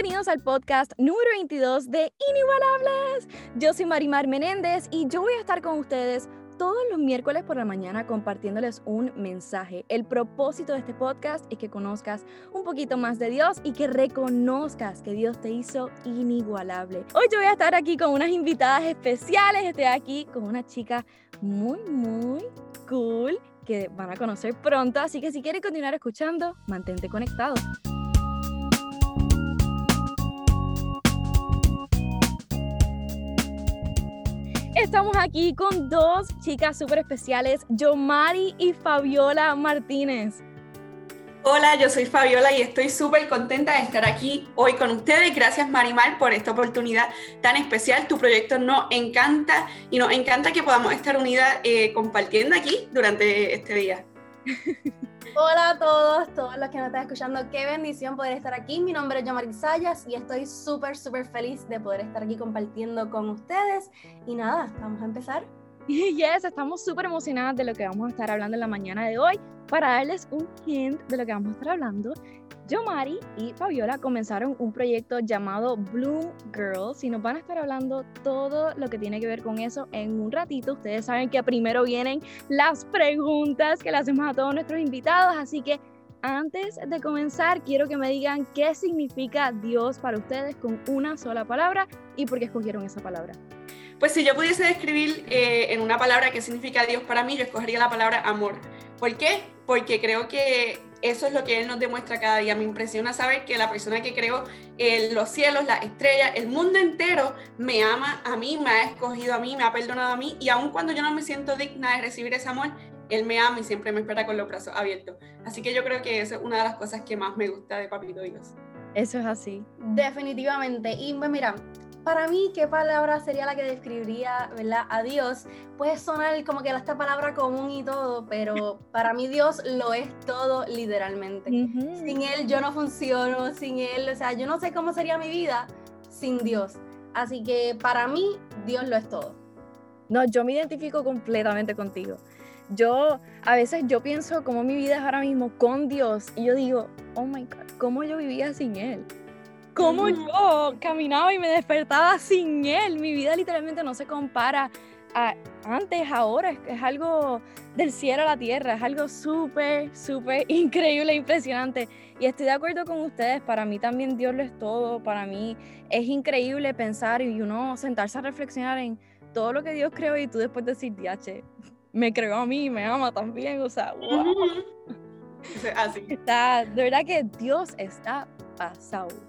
Bienvenidos al podcast número 22 de Inigualables. Yo soy Marimar Menéndez y yo voy a estar con ustedes todos los miércoles por la mañana compartiéndoles un mensaje. El propósito de este podcast es que conozcas un poquito más de Dios y que reconozcas que Dios te hizo inigualable. Hoy yo voy a estar aquí con unas invitadas especiales. Estoy aquí con una chica muy, muy cool que van a conocer pronto. Así que si quieres continuar escuchando, mantente conectado. Estamos aquí con dos chicas súper especiales, Yomari y Fabiola Martínez. Hola, yo soy Fabiola y estoy súper contenta de estar aquí hoy con ustedes. Gracias Marimar por esta oportunidad tan especial. Tu proyecto nos encanta y nos encanta que podamos estar unidas eh, compartiendo aquí durante este día. Hola a todos, todos los que nos están escuchando, qué bendición poder estar aquí. Mi nombre es Yomari Sayas y estoy súper, súper feliz de poder estar aquí compartiendo con ustedes. Y nada, vamos a empezar. Yes, estamos súper emocionadas de lo que vamos a estar hablando en la mañana de hoy. Para darles un hint de lo que vamos a estar hablando, yo, Mari y Fabiola comenzaron un proyecto llamado Bloom Girls y nos van a estar hablando todo lo que tiene que ver con eso en un ratito. Ustedes saben que primero vienen las preguntas que le hacemos a todos nuestros invitados, así que antes de comenzar quiero que me digan qué significa Dios para ustedes con una sola palabra y por qué escogieron esa palabra. Pues si yo pudiese describir eh, en una palabra qué significa Dios para mí, yo escogería la palabra amor. ¿Por qué? Porque creo que eso es lo que Él nos demuestra cada día. Me impresiona saber que la persona que creó los cielos, las estrellas, el mundo entero, me ama a mí, me ha escogido a mí, me ha perdonado a mí, y aun cuando yo no me siento digna de recibir ese amor, Él me ama y siempre me espera con los brazos abiertos. Así que yo creo que eso es una de las cosas que más me gusta de Papito Dios. Eso es así. Definitivamente. Y pues mira, para mí, ¿qué palabra sería la que describiría ¿verdad? a Dios? Puede sonar como que esta palabra común y todo, pero para mí Dios lo es todo literalmente. Sin Él yo no funciono, sin Él, o sea, yo no sé cómo sería mi vida sin Dios. Así que para mí Dios lo es todo. No, yo me identifico completamente contigo. Yo a veces yo pienso cómo mi vida es ahora mismo con Dios y yo digo, oh my God, ¿cómo yo vivía sin Él? Cómo yo caminaba y me despertaba sin él. Mi vida literalmente no se compara a antes, ahora. Es, algo del cielo a la tierra. Es algo súper, súper increíble, impresionante. Y estoy de acuerdo con ustedes. Para mí también Dios lo es todo. Para mí es increíble pensar y uno sentarse a reflexionar en todo lo que Dios creó y tú después decir, diache, me creó a mí, me ama también. O sea, wow. Así. Está, de verdad que Dios está pasado.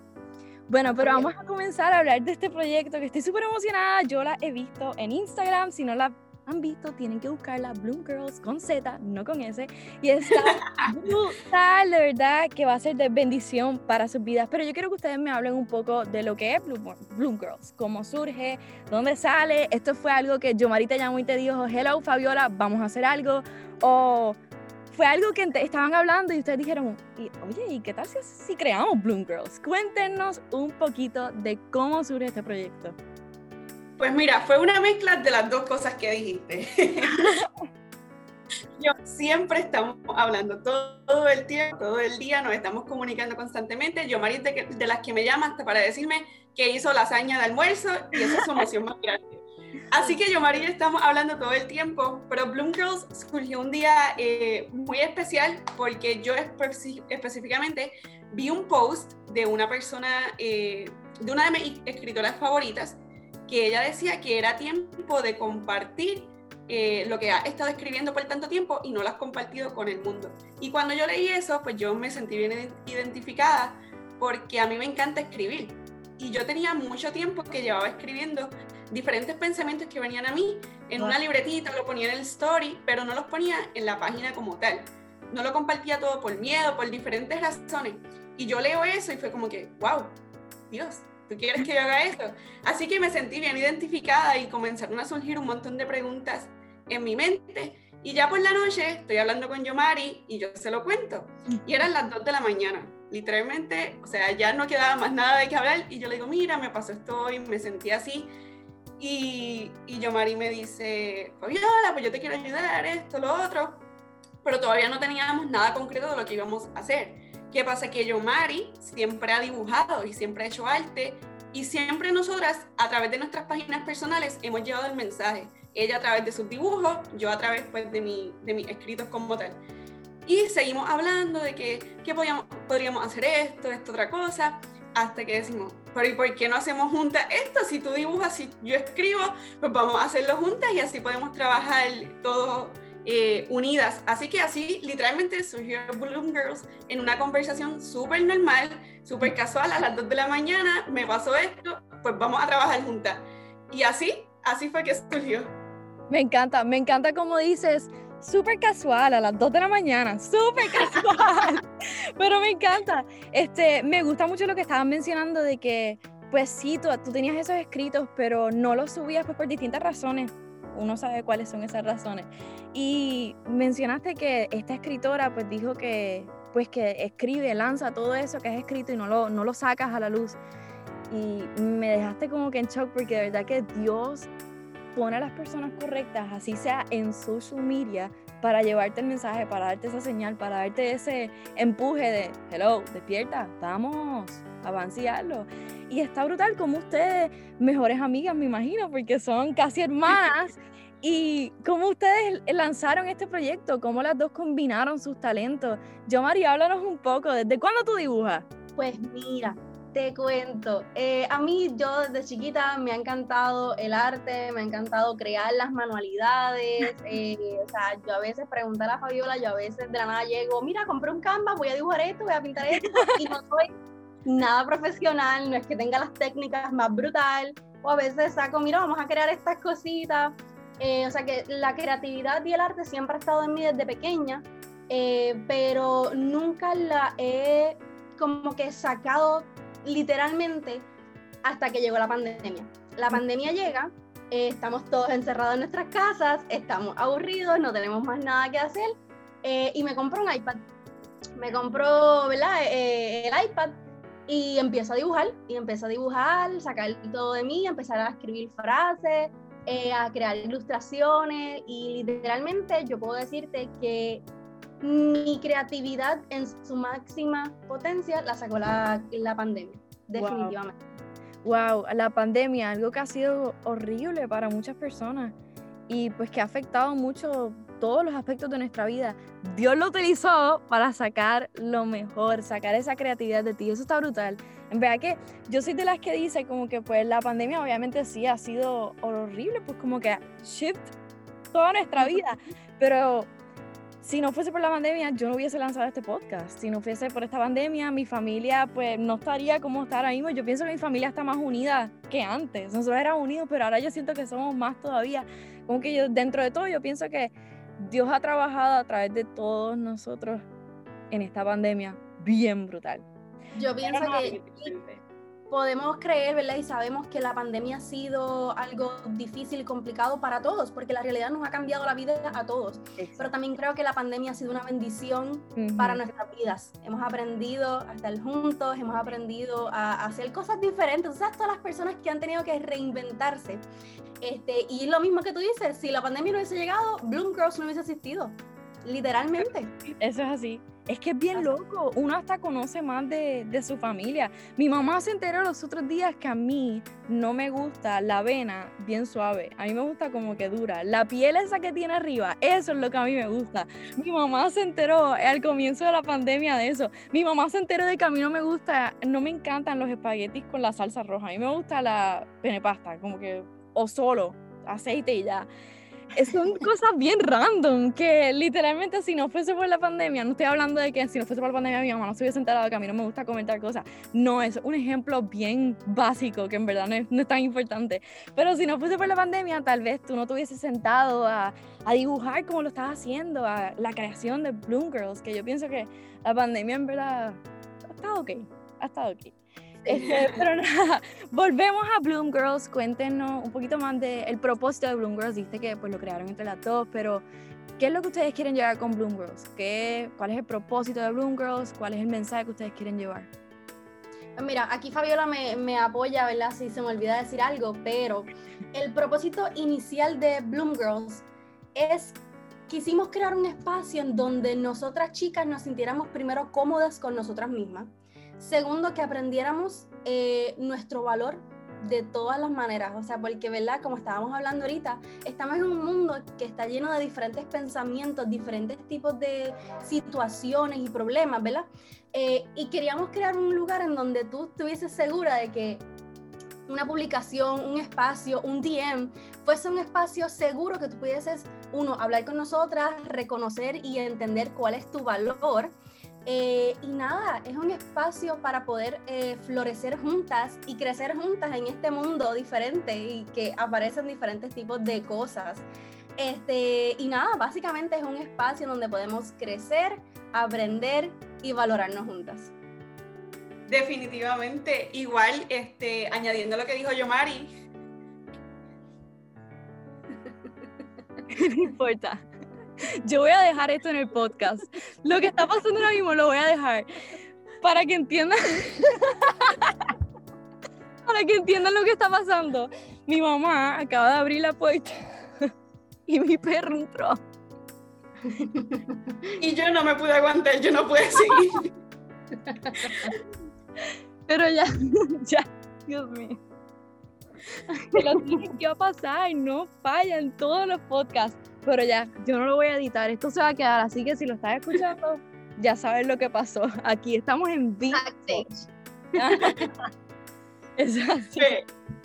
Bueno, pero vamos a comenzar a hablar de este proyecto que estoy súper emocionada. Yo la he visto en Instagram. Si no la han visto, tienen que buscarla, Bloom Girls con Z, no con S. Y está brutal, de verdad, que va a ser de bendición para sus vidas. Pero yo quiero que ustedes me hablen un poco de lo que es Bloom, Bloom Girls, cómo surge, dónde sale. Esto fue algo que yo, Marita, llamó y te dijo, hello, Fabiola, vamos a hacer algo. O fue algo que estaban hablando y ustedes dijeron, oye, ¿y qué tal si, creamos Bloom Girls? Cuéntenos un poquito de cómo surge este proyecto. Pues mira, fue una mezcla de las dos cosas que dijiste. Yo siempre estamos hablando todo, el tiempo, todo el día, nos estamos comunicando constantemente. Yo, María, de, de, las que me llaman hasta para decirme que hizo lasaña de almuerzo y esa es su emoción más grande. Así que yo, María, estamos hablando todo el tiempo, pero Bloom Girls surgió un día eh, muy especial porque yo específicamente vi un post de una persona, eh, de una de mis escritoras favoritas, que ella decía que era tiempo de compartir eh, lo que ha estado escribiendo por tanto tiempo y no lo has compartido con el mundo. Y cuando yo leí eso, pues yo me sentí bien identificada porque a mí me encanta escribir. Y yo tenía mucho tiempo que llevaba escribiendo diferentes pensamientos que venían a mí en una libretita, lo ponía en el story, pero no los ponía en la página como tal. No lo compartía todo por miedo, por diferentes razones. Y yo leo eso y fue como que, wow, Dios, ¿tú quieres que yo haga esto? Así que me sentí bien identificada y comenzaron a surgir un montón de preguntas en mi mente. Y ya por la noche estoy hablando con Yomari y yo se lo cuento. Y eran las 2 de la mañana. Literalmente, o sea, ya no quedaba más nada de qué hablar. Y yo le digo, mira, me pasó esto hoy, me sentí así. Y, y Yomari me dice, Fabiola, pues yo te quiero ayudar, esto, lo otro, pero todavía no teníamos nada concreto de lo que íbamos a hacer. ¿Qué pasa? Que yo, Mari, siempre ha dibujado y siempre ha hecho arte y siempre nosotras, a través de nuestras páginas personales, hemos llevado el mensaje. Ella a través de sus dibujos, yo a través pues, de, mi, de mis escritos como tal. Y seguimos hablando de que, que podíamos, podríamos hacer esto, esto, otra cosa, hasta que decimos, pero ¿y por qué no hacemos juntas esto? Si tú dibujas, si yo escribo, pues vamos a hacerlo juntas y así podemos trabajar todos eh, unidas. Así que así literalmente surgió Bloom Girls en una conversación súper normal, súper casual, a las 2 de la mañana, me pasó esto, pues vamos a trabajar juntas. Y así, así fue que surgió. Me encanta, me encanta como dices, súper casual a las 2 de la mañana, súper casual, pero me encanta. Este, me gusta mucho lo que estaban mencionando de que, pues sí, tú, tenías esos escritos, pero no los subías pues, por distintas razones. Uno sabe cuáles son esas razones. Y mencionaste que esta escritora pues dijo que, pues que escribe, lanza todo eso que has escrito y no lo, no lo sacas a la luz. Y me dejaste como que en shock porque de verdad que Dios pone a las personas correctas, así sea en social media, para llevarte el mensaje, para darte esa señal, para darte ese empuje de, hello, despierta, vamos, avanciarlo. Y está brutal como ustedes, mejores amigas, me imagino, porque son casi hermanas. y cómo ustedes lanzaron este proyecto, cómo las dos combinaron sus talentos. Yo, María, háblanos un poco, ¿desde cuándo tú dibujas? Pues mira, te cuento, eh, a mí yo desde chiquita me ha encantado el arte, me ha encantado crear las manualidades, eh, o sea, yo a veces preguntar a Fabiola, yo a veces de la nada llego, mira, compré un canvas, voy a dibujar esto, voy a pintar esto, y no soy nada profesional, no es que tenga las técnicas más brutal, o a veces saco, mira, vamos a crear estas cositas, eh, o sea que la creatividad y el arte siempre ha estado en mí desde pequeña, pero nunca la he como que sacado literalmente hasta que llegó la pandemia. La pandemia llega, eh, estamos todos encerrados en nuestras casas, estamos aburridos, no tenemos más nada que hacer eh, y me compró un iPad. Me compró, ¿verdad? Eh, el iPad y empiezo a dibujar y empiezo a dibujar, sacar todo de mí, empezar a escribir frases, a crear ilustraciones y literalmente yo puedo decirte que mi creatividad en su máxima potencia la sacó la, la pandemia, definitivamente. Wow. la pandemia, algo que ha sido horrible para muchas personas y pues que ha afectado mucho todos los aspectos de nuestra vida. Dios lo utilizó para sacar lo mejor, sacar esa creatividad de ti. Eso está brutal. En verdad que yo soy de las que dice como que pues la pandemia obviamente sí ha sido horrible, pues como que shift toda nuestra vida, pero si no fuese por la pandemia, yo no hubiese lanzado este podcast. Si no fuese por esta pandemia, mi familia pues no estaría como está ahora mismo. Yo pienso que mi familia está más unida que antes. Nosotros éramos unidos, pero ahora yo siento que somos más todavía. Como que yo, dentro de todo, yo pienso que Dios ha trabajado a través de todos nosotros en esta pandemia bien brutal. Yo pienso que podemos creer, ¿verdad? Y sabemos que la pandemia ha sido algo difícil y complicado para todos, porque la realidad nos ha cambiado la vida a todos. Pero también creo que la pandemia ha sido una bendición para nuestras vidas. Hemos aprendido a estar juntos, hemos aprendido a, hacer cosas diferentes. O sea, todas las personas que han tenido que reinventarse. Este, y lo mismo que tú dices, si la pandemia no hubiese llegado, Bloom Girls no hubiese existido. Literalmente. Eso es así. Es que es bien loco. Uno hasta conoce más de, de, su familia. Mi mamá se enteró los otros días que a mí no me gusta la avena bien suave. A mí me gusta como que dura. La piel esa que tiene arriba, eso es lo que a mí me gusta. Mi mamá se enteró al comienzo de la pandemia de eso. Mi mamá se enteró de que a mí no me gusta, no me encantan los espaguetis con la salsa roja. A mí me gusta la penepasta, como que, o solo, aceite y ya son cosas bien random que literalmente si no fuese por la pandemia, no estoy hablando de que si no fuese por la pandemia mi mamá no se hubiese enterado que a mí no me gusta comentar cosas. No, es un ejemplo bien básico que en verdad no es, tan importante. Pero si no fuese por la pandemia, tal vez tú no te hubieses sentado a, a dibujar como lo estás haciendo, a la creación de Bloom Girls, que yo pienso que la pandemia en verdad ha estado ok, ha estado ok. Este, pero nada, volvemos a Bloom Girls. Cuéntenos un poquito más del propósito de Bloom Girls. Dice que pues, lo crearon entre las dos, pero ¿qué es lo que ustedes quieren llevar con Bloom Girls? ¿Qué, ¿Cuál es el propósito de Bloom Girls? ¿Cuál es el mensaje que ustedes quieren llevar? Pues mira, aquí Fabiola me, me apoya, ¿verdad? Si se me olvida decir algo, pero el propósito inicial de Bloom Girls es quisimos crear un espacio en donde nosotras chicas nos sintiéramos primero cómodas con nosotras mismas. Segundo, que aprendiéramos eh, nuestro valor de todas las maneras, o sea, porque, ¿verdad? Como estábamos hablando ahorita, estamos en un mundo que está lleno de diferentes pensamientos, diferentes tipos de situaciones y problemas, ¿verdad? Eh, y queríamos crear un lugar en donde tú estuvieses segura de que una publicación, un espacio, un DM, fuese un espacio seguro que tú pudieses, uno, hablar con nosotras, reconocer y entender cuál es tu valor. Eh, y nada, es un espacio para poder eh, florecer juntas y crecer juntas en este mundo diferente y que aparecen diferentes tipos de cosas. Este, y nada, básicamente es un espacio donde podemos crecer, aprender y valorarnos juntas. Definitivamente, igual, este, añadiendo lo que dijo Yomari. no importa. Yo voy a dejar esto en el podcast. Lo que está pasando ahora mismo lo voy a dejar para que entiendan. para que entiendan lo que está pasando. Mi mamá acaba de abrir la puerta y mi perro entró. y yo no me pude aguantar, yo no pude seguir. Pero ya, ya, Dios mío. Que va a pasar, no falla en todos los podcasts. Pero ya, yo no lo voy a editar, esto se va a quedar, así que si lo estás escuchando, ya sabes lo que pasó. Aquí estamos en vivo. Exacto.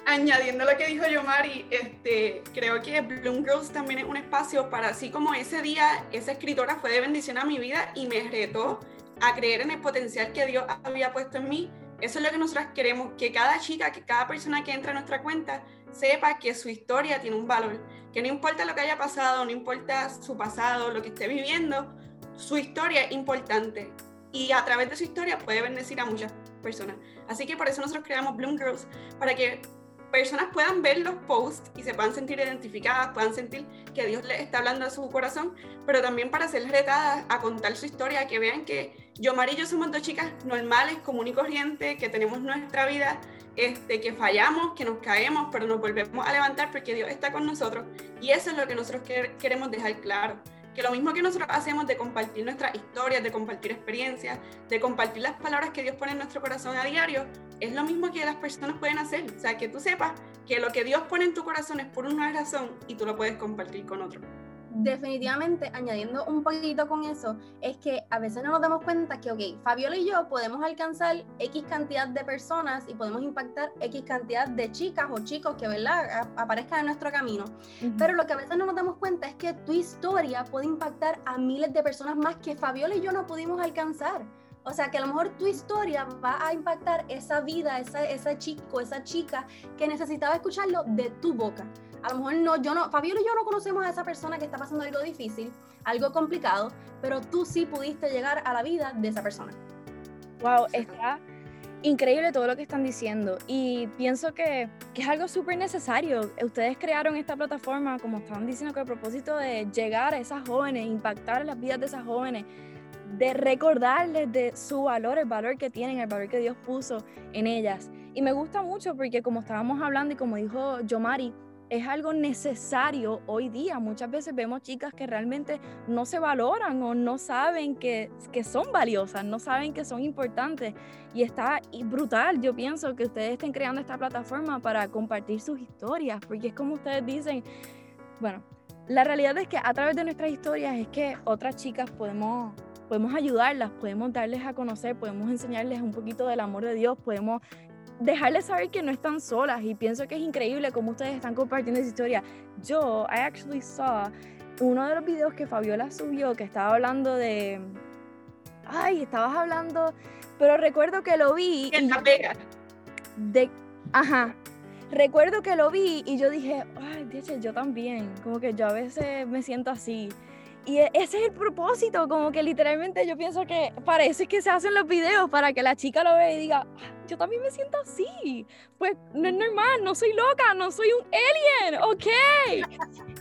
añadiendo lo que dijo Yomari, este, creo que Bloom Girls también es un espacio para, así como ese día, esa escritora fue de bendición a mi vida y me retó a creer en el potencial que Dios había puesto en mí. Eso es lo que nosotras queremos, que cada chica, que cada persona que entra a nuestra cuenta sepa que su historia tiene un valor, que no importa lo que haya pasado, no importa su pasado, lo que esté viviendo, su historia es importante y a través de su historia puede bendecir a muchas personas. Así que por eso nosotros creamos Bloom Girls, para que personas puedan ver los posts y se puedan sentir identificadas, puedan sentir que Dios les está hablando a su corazón, pero también para ser retadas a contar su historia, que vean que yo, Mari y yo somos dos chicas normales, común y corriente, que tenemos nuestra vida, este, que fallamos, que nos caemos, pero nos volvemos a levantar porque Dios está con nosotros. Y eso es lo que nosotros queremos dejar claro que lo mismo que nosotros hacemos de compartir nuestras historias, de compartir experiencias, de compartir las palabras que Dios pone en nuestro corazón a diario, es lo mismo que las personas pueden hacer. O sea, que tú sepas que lo que Dios pone en tu corazón es por una razón y tú lo puedes compartir con otro definitivamente, añadiendo un poquito con eso, es que a veces no nos damos cuenta que, ok, Fabiola y yo podemos alcanzar X cantidad de personas y podemos impactar X cantidad de chicas o chicos que, ¿verdad?, aparezcan en nuestro camino. Pero lo que a veces no nos damos cuenta es que tu historia puede impactar a miles de personas más que Fabiola y yo no pudimos alcanzar. O sea, que a lo mejor tu historia va a impactar esa vida, esa, esa chico, esa chica que necesitaba escucharlo de tu boca a lo mejor no, yo no, Fabiola y yo no conocemos a esa persona que está pasando algo difícil, algo complicado, pero tú sí pudiste llegar a la vida de esa persona. Wow, está increíble todo lo que están diciendo y pienso que, que es algo súper necesario. Ustedes crearon esta plataforma, como estaban diciendo, con el propósito de llegar a esas jóvenes, impactar las vidas de esas jóvenes, de recordarles de su valor, el valor que tienen, el valor que Dios puso en ellas. Y me gusta mucho porque como estábamos hablando y como dijo Yomari, es algo necesario hoy día. Muchas veces vemos chicas que realmente no se valoran o no saben que, que son valiosas, no saben que son importantes. Y está brutal, yo pienso que ustedes estén creando esta plataforma para compartir sus historias, porque es como ustedes dicen, bueno, la realidad es que a través de nuestras historias es que otras chicas podemos podemos ayudarlas, podemos darles a conocer, podemos enseñarles un poquito del amor de Dios, podemos dejarles saber que no están solas y pienso que es increíble cómo ustedes están compartiendo esa historia. Yo, I actually saw uno de los videos que Fabiola subió que estaba hablando de... Ay, estabas hablando, pero recuerdo que lo vi... En la pega. De... Ajá. Recuerdo que lo vi y yo dije, ay, yo también, como que yo a veces me siento así. Y e, ese es el propósito, como que literalmente yo pienso que parece que se hacen los videos para que la chica lo vea y diga, ah, yo también me siento así. Pues no es normal, no soy loca, no soy un alien, ok.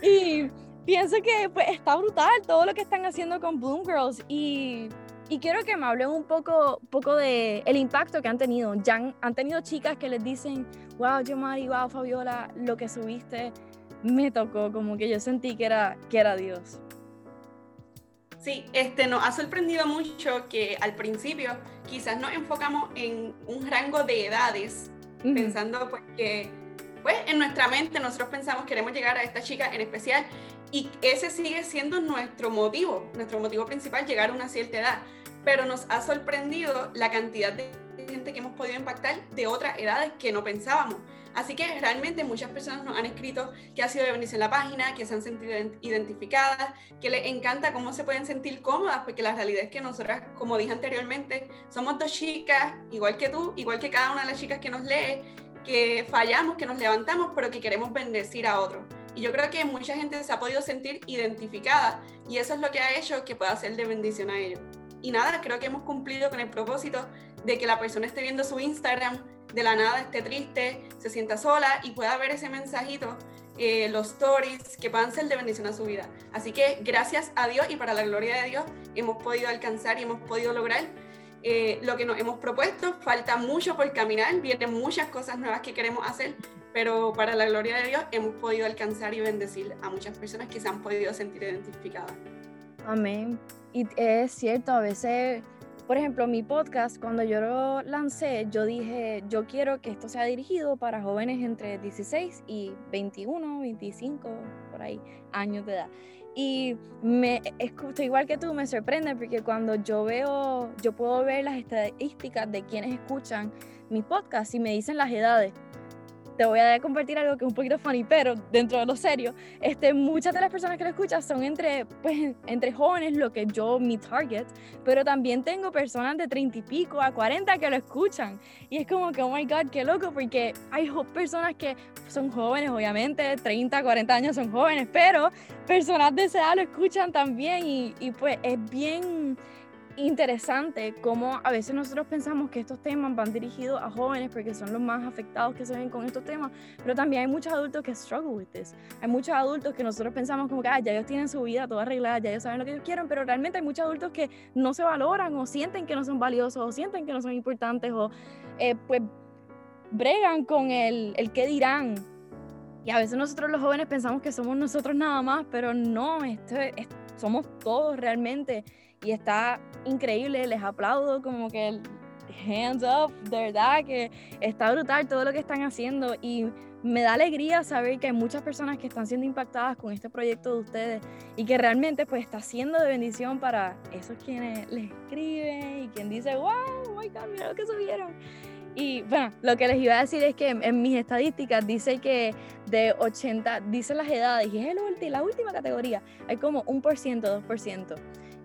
y pienso que pues está brutal todo lo que están haciendo con Bloom Girls y, y quiero que me hablen un poco, poco de el impacto que han tenido. Ya han, han tenido chicas que les dicen, wow, Mari, wow, Fabiola, lo que subiste me tocó, como que yo sentí que era, que era Dios. Sí, este, nos ha sorprendido mucho que al principio quizás nos enfocamos en un rango de edades, pensando pues que pues en nuestra mente nosotros pensamos queremos llegar a esta chica en especial y ese sigue siendo nuestro motivo, nuestro motivo principal, llegar a una cierta edad. Pero nos ha sorprendido la cantidad de que hemos podido impactar de otras edades que no pensábamos. Así que realmente muchas personas nos han escrito que ha sido de bendición la página, que se han sentido identificadas, que les encanta cómo se pueden sentir cómodas, porque la realidad es que nosotras, como dije anteriormente, somos dos chicas, igual que tú, igual que cada una de las chicas que nos lee, que fallamos, que nos levantamos, pero que queremos bendecir a otros. Y yo creo que mucha gente se ha podido sentir identificada y eso es lo que ha hecho que pueda ser de bendición a ellos. Y nada, creo que hemos cumplido con el propósito de que la persona esté viendo su Instagram, de la nada esté triste, se sienta sola y pueda ver ese mensajito, eh, los stories, que puedan ser de bendición a su vida. Así que gracias a Dios y para la gloria de Dios hemos podido alcanzar y hemos podido lograr eh, lo que nos hemos propuesto. Falta mucho por caminar, vienen muchas cosas nuevas que queremos hacer, pero para la gloria de Dios hemos podido alcanzar y bendecir a muchas personas que se han podido sentir identificadas. Amén. Y es cierto, a veces por ejemplo, mi podcast, cuando yo lo lancé, yo dije, yo quiero que esto sea dirigido para jóvenes entre 16 y 21, 25, por ahí, años de edad. Y me escucho igual que tú, me sorprende porque cuando yo veo, yo puedo ver las estadísticas de quienes escuchan mi podcast y me dicen las edades te voy a compartir algo que es un poquito funny, pero dentro de lo serio, este, muchas de las personas que lo escuchan son entre, pues, entre jóvenes, lo que yo, mi target, pero también tengo personas de 30 y pico a 40 que lo escuchan. Y es como que, oh my God, qué loco, porque hay personas que son jóvenes, obviamente, 30, 40 años son jóvenes, pero personas de esa edad lo escuchan también y, y pues es bien interesante cómo a veces nosotros pensamos que estos temas van dirigidos a jóvenes porque son los más afectados que se ven con estos temas, pero también hay muchos adultos que struggle with this. Hay muchos adultos que nosotros pensamos como que ah, ya ellos tienen su vida toda arreglada, ya ellos saben lo que ellos quieren, pero realmente hay muchos adultos que no se valoran o sienten que no son valiosos o sienten que no son importantes o eh, pues bregan con el, el qué dirán. Y a veces nosotros los jóvenes pensamos que somos nosotros nada más, pero no, esto, somos todos realmente y está increíble, les aplaudo como que hands up, de verdad que está brutal todo lo que están haciendo y me da alegría saber que hay muchas personas que están siendo impactadas con este proyecto de ustedes y que realmente pues está siendo de bendición para esos quienes les escriben y quien dice, wow, oh my God, mira lo que subieron. Y bueno, lo que les iba a decir es que en, mis estadísticas dice que de 80, dicen las edades, y es el, la última categoría, hay como un por ciento, dos por ciento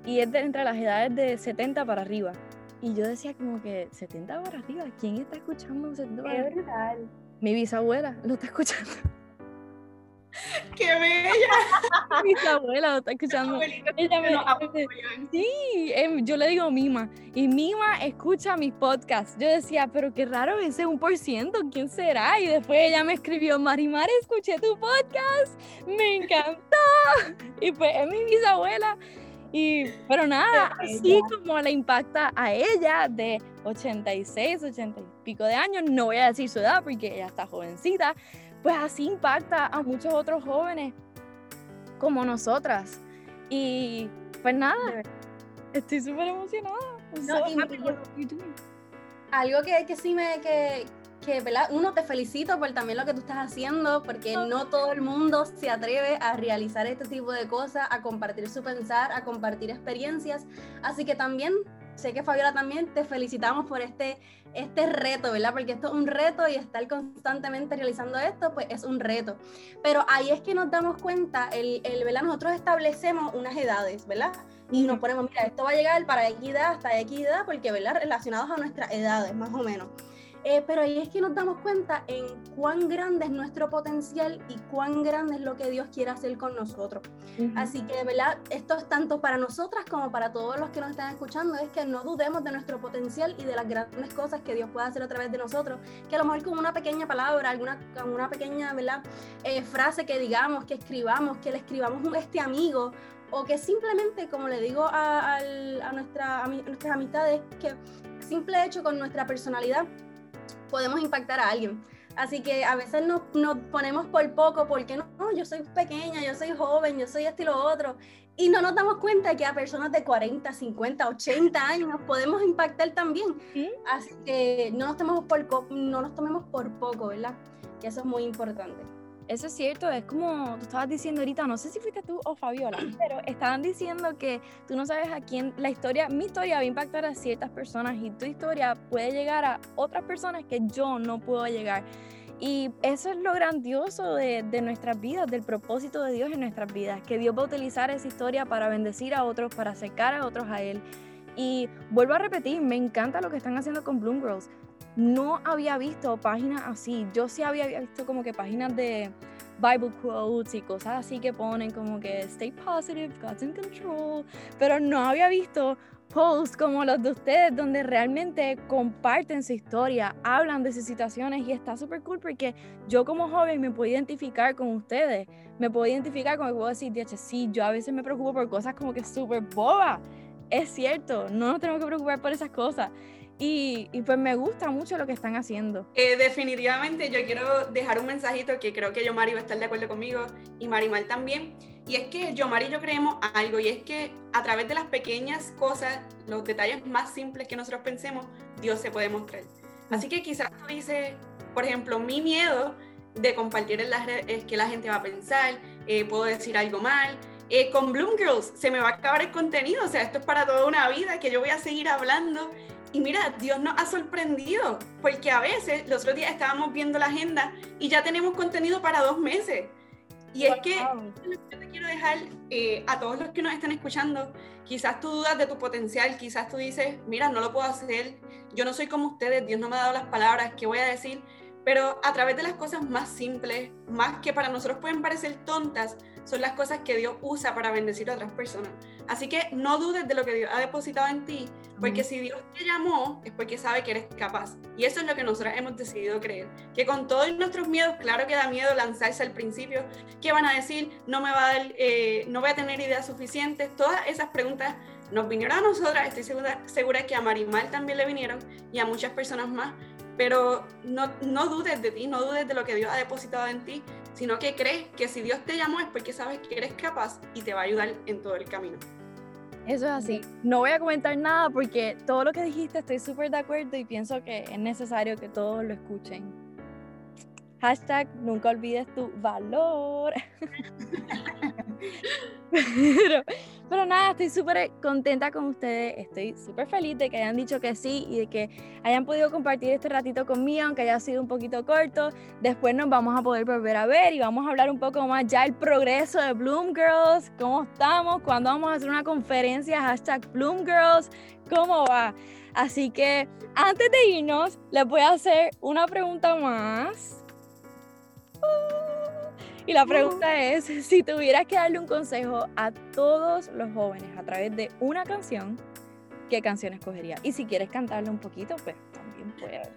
y es de entre las edades de 70 para arriba. Y yo decía como que 70 para arriba, ¿quién está escuchando 70 para arriba? Mi bisabuela lo está escuchando. ¡Qué bella! Mi bisabuela lo está escuchando. Ella me, sí, em, yo le digo Mima. Y Mima escucha mis podcasts. Yo decía, pero qué raro ese un por ciento, ¿quién será? Y después ella me escribió, Marimar, escuché tu podcast, me encantó. Y pues es mi bisabuela. Y, pero nada, así como le impacta a ella de 86, 80 y pico de años, no voy a decir su edad porque ella está jovencita, pues así impacta a muchos otros jóvenes como nosotras. Y pues nada, estoy súper emocionada. algo que, que sí me, que, que, ¿verdad? Uno, te felicito por también lo que tú estás haciendo, porque no todo el mundo se atreve a realizar este tipo de cosas, a compartir su pensar, a compartir experiencias. Así que también, sé que Fabiola también, te felicitamos por este, este reto, ¿verdad? Porque esto es un reto y estar constantemente realizando esto, pues es un reto. Pero ahí es que nos damos cuenta, el, el ¿verdad? Nosotros establecemos unas edades, ¿verdad? Y nos ponemos, mira, esto va a llegar para equidad hasta equidad, porque, ¿verdad? Relacionados a nuestras edades, más o menos. Eh, pero ahí es que nos damos cuenta en cuán grande es nuestro potencial y cuán grande es lo que Dios quiere hacer con nosotros. Así que, ¿verdad? Esto es tanto para nosotras como para todos los que nos están escuchando, es que no dudemos de nuestro potencial y de las grandes cosas que Dios puede hacer a través de nosotros, que a lo mejor con una pequeña palabra, alguna, con una pequeña, ¿verdad? Eh, frase que digamos, que escribamos, que le escribamos a este amigo, o que simplemente, como le digo a, a, nuestra, a nuestras amistades, que simple hecho con nuestra personalidad, podemos impactar a alguien. Así que a veces nos, nos ponemos por poco, porque no, no, yo soy pequeña, yo soy joven, yo soy esto y lo otro. Y no nos damos cuenta que a personas de 40, 50, 80 años podemos impactar también. Así que no nos, tomemos por, no nos tomemos por poco, ¿verdad? Que eso es muy importante. Eso es cierto, es como tú estabas diciendo ahorita, no sé si fuiste tú o Fabiola, pero estaban diciendo que tú no sabes a quién la historia, mi historia va a impactar a ciertas personas y tu historia puede llegar a otras personas que yo no puedo llegar. Y eso es lo grandioso de, de, nuestras vidas, del propósito de Dios en nuestras vidas, que Dios va a utilizar esa historia para bendecir a otros, para acercar a otros a Él. Y vuelvo a repetir, me encanta lo que están haciendo con Bloom Girls no había visto páginas así. Yo sí había visto como que páginas de Bible quotes y cosas así que ponen como que stay positive, God's in control, pero no había visto posts como los de ustedes donde realmente comparten su historia, hablan de sus situaciones y está súper cool porque yo como joven me puedo identificar con ustedes, me puedo identificar con el puedo decir, sí, yo a veces me preocupo por cosas como que súper boba. Es cierto, no nos tenemos que preocupar por esas cosas. Y, pues me gusta mucho lo que están haciendo. Eh, definitivamente yo quiero dejar un mensajito que creo que yo Mari va a estar de acuerdo conmigo y Marimal también. Y es que yo Mari y yo creemos algo y es que a través de las pequeñas cosas, los detalles más simples que nosotros pensemos, Dios se puede mostrar. Así que quizás tú dices, por ejemplo, mi miedo de compartir en las redes es que la gente va a pensar, eh, puedo decir algo mal. Eh, con Bloom Girls se me va a acabar el contenido, o sea, esto es para toda una vida que yo voy a seguir hablando y mira, Dios nos ha sorprendido, porque a veces los otros días estábamos viendo la agenda y ya tenemos contenido para dos meses. Y es que yo te quiero dejar eh, a todos los que nos están escuchando, quizás tú dudas de tu potencial, quizás tú dices, mira, no lo puedo hacer, yo no soy como ustedes, Dios no me ha dado las palabras, ¿qué voy a decir? Pero a través de las cosas más simples, más que para nosotros pueden parecer tontas, son las cosas que Dios usa para bendecir a otras personas. Así que no dudes de lo que Dios ha depositado en ti, porque si Dios te llamó es porque sabe que eres capaz. Y eso es lo que nosotros hemos decidido creer. Que con todos nuestros miedos, claro que da miedo lanzarse al principio, ¿qué van a decir? No me va a dar, eh, no voy a tener ideas suficientes. Todas esas preguntas nos vinieron a nosotras, estoy segura, segura que a Marimal también le vinieron y a muchas personas más, pero no, no dudes de ti, no dudes de lo que Dios ha depositado en ti, sino que crees que si Dios te llamó es porque sabes que eres capaz y te va a ayudar en todo el camino. Eso es así. No voy a comentar nada porque todo lo que dijiste estoy súper de acuerdo y pienso que es necesario que todos lo escuchen. Hashtag nunca olvides tu valor. pero, pero nada, estoy súper contenta con ustedes, estoy súper feliz de que hayan dicho que sí y de que hayan podido compartir este ratito conmigo, aunque haya sido un poquito corto. Después nos vamos a poder volver a ver y vamos a hablar un poco más ya el progreso de Bloom Girls, cómo estamos, cuándo vamos a hacer una conferencia, hashtag Bloom Girls, cómo va. Así que antes de irnos, les voy a hacer una pregunta más. Y la pregunta es, si tuvieras que darle un consejo a todos los jóvenes a través de una canción, ¿qué canción escogerías? Y si quieres cantarle un poquito, pues también puedes,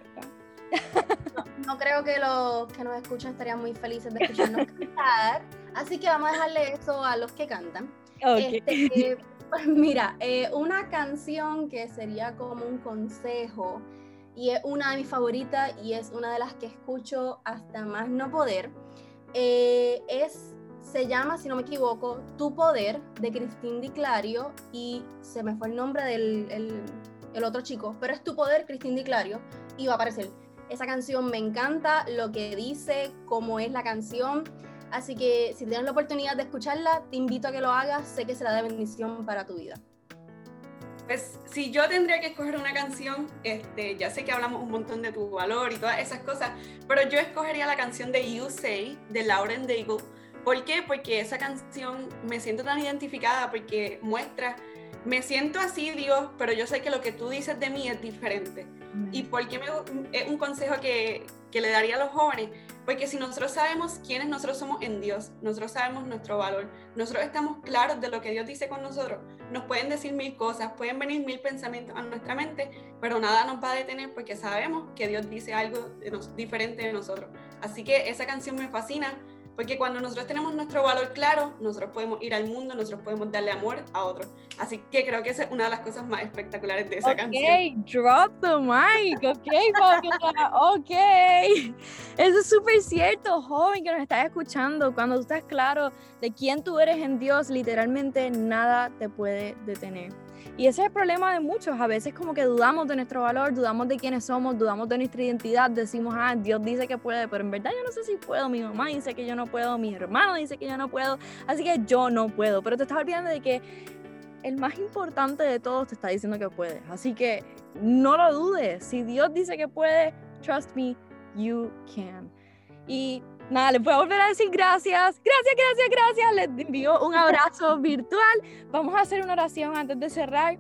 No, creo que los que nos escuchan estarían muy felices de escucharnos cantar, así que vamos a dejarle eso a los que cantan. Este, pues mira, eh, una canción que sería como un consejo y es una de mis favoritas y es una de las que escucho hasta más no poder eh, es, se llama, si no me equivoco, Tu Poder, de Cristín Di Clario, y se me fue el nombre del el, otro chico, pero es Tu Poder, Cristín Di Clario, y va a aparecer. Esa canción me encanta, lo que dice, cómo es la canción, así que si tienes la oportunidad de escucharla, te invito a que lo hagas, sé que será de bendición para tu vida. Pues si yo tendría que escoger una canción, este, ya sé que hablamos un montón de tu valor y todas esas cosas, pero yo escogería la canción de You Say de Lauren Daigle. ¿Por qué? Porque esa canción me siento tan identificada porque muestra, me siento así Dios, pero yo sé que lo que tú dices de mí es diferente. ¿Y por qué me, es un consejo que, que le daría a los jóvenes? Porque si nosotros sabemos quiénes nosotros somos en Dios, nosotros sabemos nuestro valor, nosotros estamos claros de lo que Dios dice con nosotros, nos pueden decir mil cosas, pueden venir mil pensamientos a nuestra mente, pero nada nos va a detener porque sabemos que Dios dice algo diferente de nosotros. Así que esa canción me fascina, Porque cuando nosotros tenemos nuestro valor claro, nosotros podemos ir al mundo, nosotros podemos darle amor a otros. Así que creo que esa es una de las cosas más espectaculares de esa canción. Ok, drop the mic, ok, Fabiola, ok. Eso es súper cierto, joven que nos estás escuchando. Cuando tú estás claro de quién tú eres en Dios, literalmente nada te puede detener. Y ese es el problema de muchos. A veces como que dudamos de nuestro valor, dudamos de quiénes somos, dudamos de nuestra identidad. Decimos, ah, Dios dice que puede, pero en verdad yo no sé si puedo. Mi mamá dice que yo no puedo, mi hermano dice que yo no puedo. Así que yo no puedo. Pero te estás olvidando de que el más importante de todos te está diciendo que puedes. Así que no lo dudes. Si Dios dice que puede, trust me, you can. Y nada, les voy a volver a decir gracias, gracias, gracias, gracias. Les envío un abrazo virtual. Vamos a hacer una oración antes de cerrar.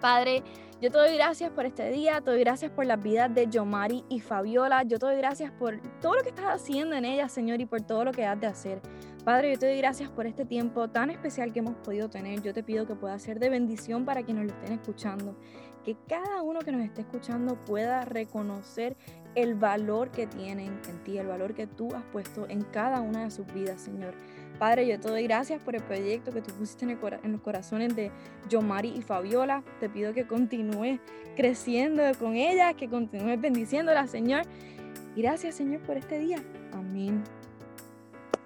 Padre, yo te doy gracias por este día, te doy gracias por las vidas de Yomari y Fabiola, yo te doy gracias por todo lo que estás haciendo en ellas, Señor, y por todo lo que has de hacer. Padre, yo te doy gracias por este tiempo tan especial que hemos podido tener. Yo te pido que pueda ser de bendición para quienes lo estén escuchando. Que cada uno que nos esté escuchando pueda reconocer el valor que tienen en ti, el valor que tú has puesto en cada una de sus vidas, Señor. Padre, yo te doy gracias por el proyecto que tú pusiste en, en los corazones de Yomari y Fabiola. Te pido que continúes creciendo con ellas, que continúes bendiciéndolas, Señor. Y gracias, Señor, por este día. Amén.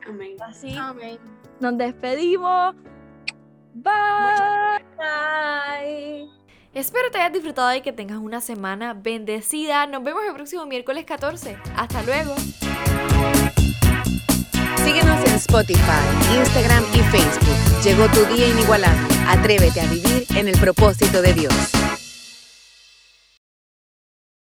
Amén. Así Amén. nos despedimos. Bye. Bye. Espero te hayas disfrutado y que tengas una semana bendecida. Nos vemos el próximo miércoles 14. Hasta luego. Síguenos en Spotify, Instagram y Facebook. Llegó tu día inigualable. Atrévete a vivir en el propósito de Dios.